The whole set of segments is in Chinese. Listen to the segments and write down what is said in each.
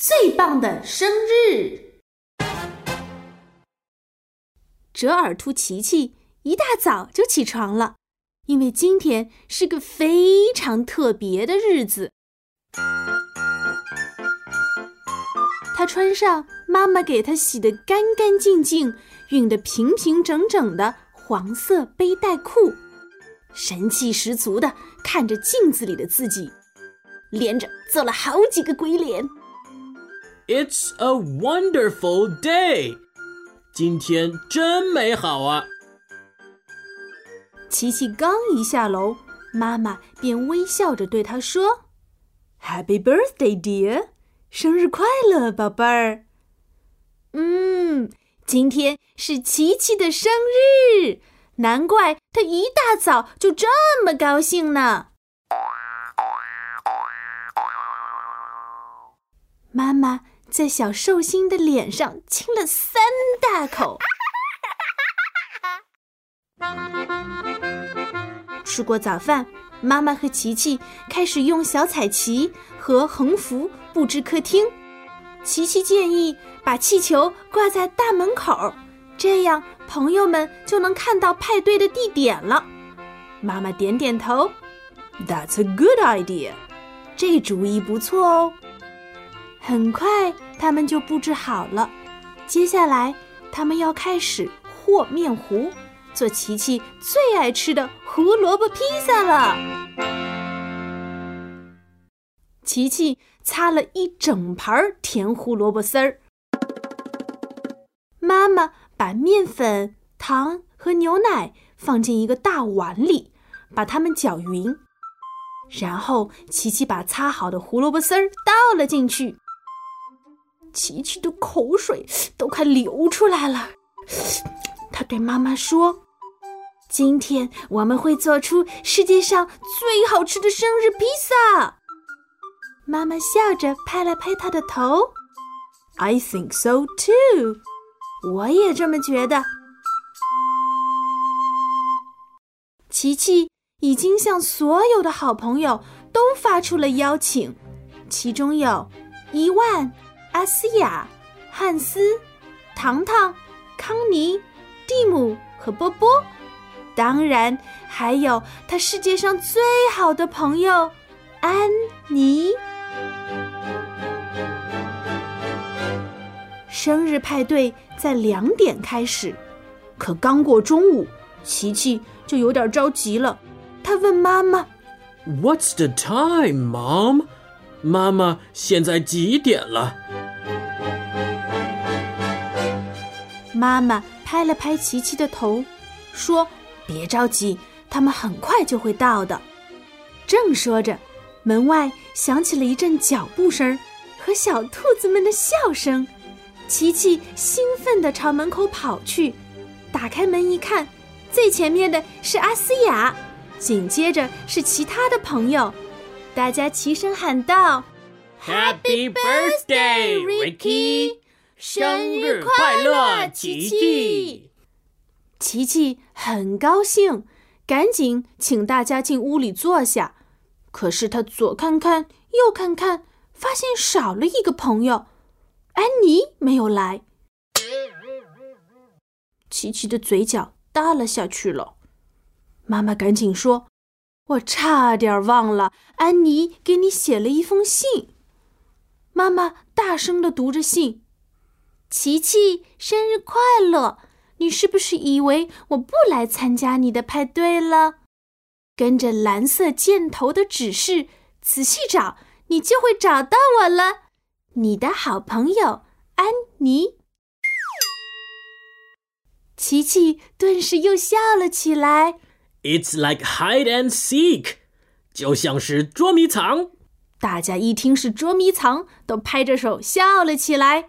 最棒的生日。折耳兔琪琪一大早就起床了，因为今天是个非常特别的日子。他穿上妈妈给他洗的干干净净、熨的平平整整的黄色背带裤，神气十足的看着镜子里的自己，连着做了好几个鬼脸。It's a wonderful day，今天真美好啊！琪琪刚一下楼，妈妈便微笑着对他说：“Happy birthday, dear。”生日快乐，宝贝儿！嗯，今天是琪琪的生日，难怪他一大早就这么高兴呢。妈妈在小寿星的脸上亲了三大口。吃过早饭，妈妈和琪琪开始用小彩旗和横幅。布置客厅，琪琪建议把气球挂在大门口，这样朋友们就能看到派对的地点了。妈妈点点头，That's a good idea，这主意不错哦。很快他们就布置好了，接下来他们要开始和面糊，做琪琪最爱吃的胡萝卜披萨了。琪琪擦了一整盘甜胡萝卜丝儿。妈妈把面粉、糖和牛奶放进一个大碗里，把它们搅匀。然后琪琪把擦好的胡萝卜丝儿倒了进去。琪琪的口水都快流出来了。他对妈妈说：“今天我们会做出世界上最好吃的生日披萨。”妈妈笑着拍了拍他的头，I think so too。我也这么觉得。琪琪已经向所有的好朋友都发出了邀请，其中有一万、阿斯亚、汉斯、糖糖、康妮、蒂姆和波波，当然还有他世界上最好的朋友安妮。生日派对在两点开始，可刚过中午，琪琪就有点着急了。他问妈妈：“What's the time, Mom？” 妈妈，现在几点了？妈妈拍了拍琪琪的头，说：“别着急，他们很快就会到的。”正说着，门外响起了一阵脚步声和小兔子们的笑声。琪琪兴奋地朝门口跑去，打开门一看，最前面的是阿斯雅，紧接着是其他的朋友，大家齐声喊道：“Happy birthday, Ricky！生日快乐，琪琪！”琪琪很高兴，赶紧请大家进屋里坐下。可是他左看看，右看看，发现少了一个朋友。安妮没有来，琪琪的嘴角耷拉下去了。妈妈赶紧说：“我差点忘了，安妮给你写了一封信。”妈妈大声的读着信：“琪琪，生日快乐！你是不是以为我不来参加你的派对了？跟着蓝色箭头的指示，仔细找，你就会找到我了。”你的好朋友安妮，琪琪顿时又笑了起来。It's like hide and seek，就像是捉迷藏。大家一听是捉迷藏，都拍着手笑了起来。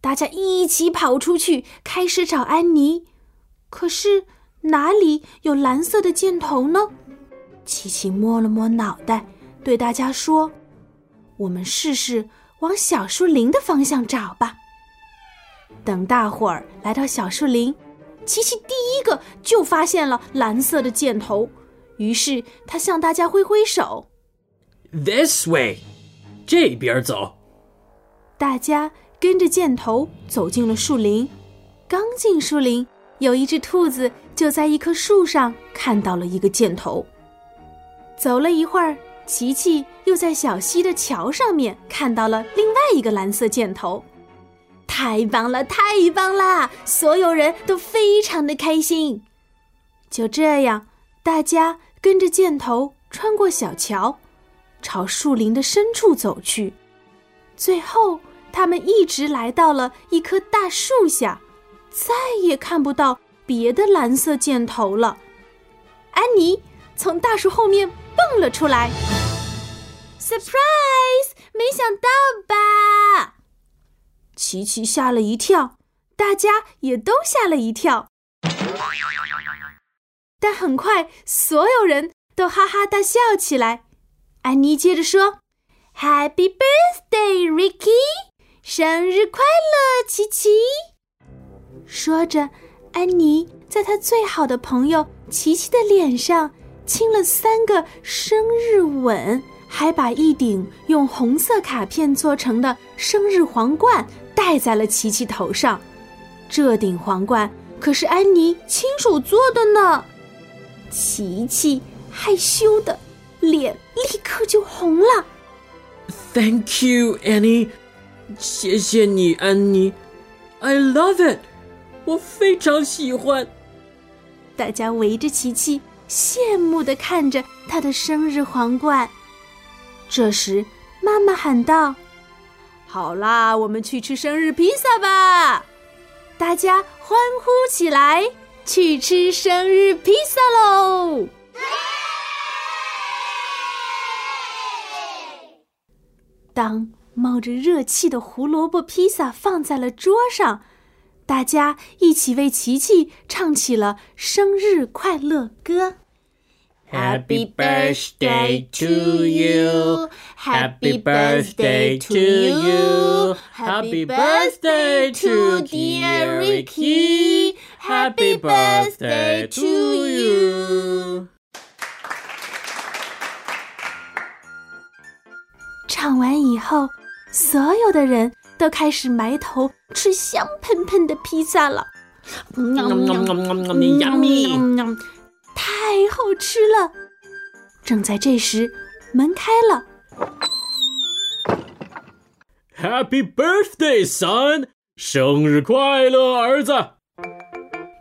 大家一起跑出去，开始找安妮。可是哪里有蓝色的箭头呢？琪琪摸了摸脑袋，对大家说：“我们试试。”往小树林的方向找吧。等大伙儿来到小树林，琪琪第一个就发现了蓝色的箭头，于是他向大家挥挥手：“This way，这边走。”大家跟着箭头走进了树林。刚进树林，有一只兔子就在一棵树上看到了一个箭头。走了一会儿，琪琪又在小溪的桥上面看到了另外一个蓝色箭头。太棒了，太棒了！所有人都非常的开心。就这样，大家跟着箭头穿过小桥，朝树林的深处走去。最后，他们一直来到了一棵大树下，再也看不到别的蓝色箭头了。安妮从大树后面蹦了出来，surprise！没想到吧？琪琪吓了一跳，大家也都吓了一跳。但很快，所有人都哈哈大笑起来。安妮接着说：“Happy birthday, Ricky！生日快乐，琪琪！”说着，安妮在她最好的朋友琪琪的脸上亲了三个生日吻，还把一顶用红色卡片做成的生日皇冠戴在了琪琪头上。这顶皇冠可是安妮亲手做的呢。琪琪害羞的脸立刻就红了。Thank you, Annie，谢谢你，安妮。I love it，我非常喜欢。大家围着琪琪，羡慕的看着她的生日皇冠。这时，妈妈喊道：“好啦，我们去吃生日披萨吧！”大家欢呼起来。去吃生日披萨喽！当冒着热气的胡萝卜披萨放在了桌上，大家一起为琪琪唱起了生日快乐歌。Happy birthday to you. Happy birthday to you. Happy birthday to dear Ricky. Happy birthday to you. 唱完以后，所有的人都开始埋头吃香喷喷的披萨了。喵喵喵喵喵喵喵！太好吃了！正在这时，门开了。Happy birthday, son！生日快乐，儿子！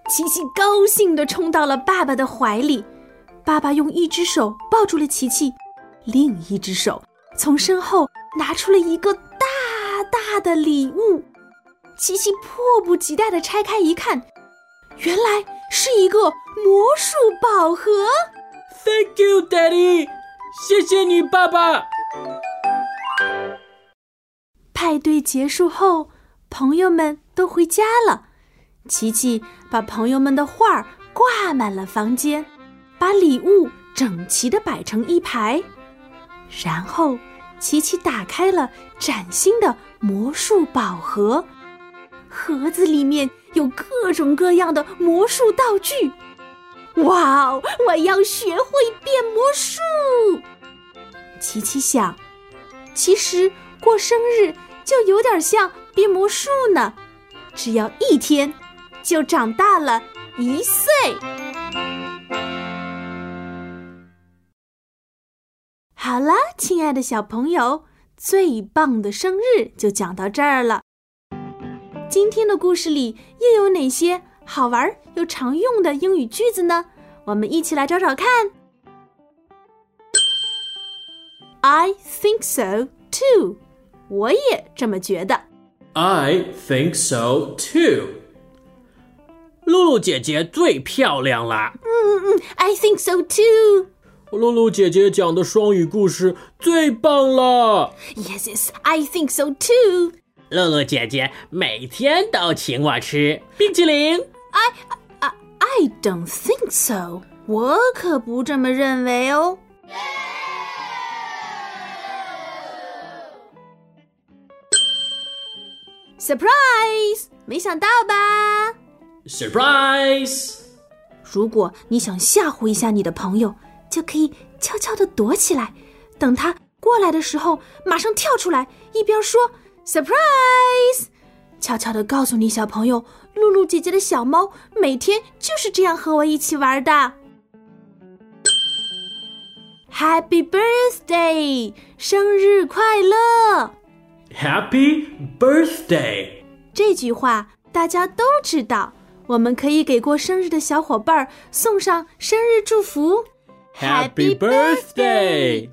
琪琪高兴地冲到了爸爸的怀里。爸爸用一只手抱住了琪琪，另一只手从身后拿出了一个大大的礼物。琪琪迫不及待地拆开一看，原来……是一个魔术宝盒。Thank you, Daddy，谢谢你，爸爸。派对结束后，朋友们都回家了。琪琪把朋友们的画挂满了房间，把礼物整齐的摆成一排。然后，琪琪打开了崭新的魔术宝盒，盒子里面。有各种各样的魔术道具，哇哦！我要学会变魔术。琪琪想，其实过生日就有点像变魔术呢，只要一天就长大了一岁。好了，亲爱的小朋友，最棒的生日就讲到这儿了。今天的故事里又有哪些好玩又常用的英语句子呢？我们一起来找找看。I think so too。我也这么觉得。I think so too。露露姐姐最漂亮啦。嗯嗯嗯，I think so too。露露姐姐讲的双语故事最棒了。Yes, yes, I think so too。露露姐姐每天都请我吃冰淇淋。I I I don't think so。我可不这么认为哦。Surprise！没想到吧？Surprise！如果你想吓唬一下你的朋友，就可以悄悄的躲起来，等他过来的时候，马上跳出来，一边说。Surprise！悄悄的告诉你，小朋友，露露姐姐的小猫每天就是这样和我一起玩的。Happy birthday！生日快乐！Happy birthday! 这句话大家都知道，我们可以给过生日的小伙伴送上生日祝福。Happy birthday!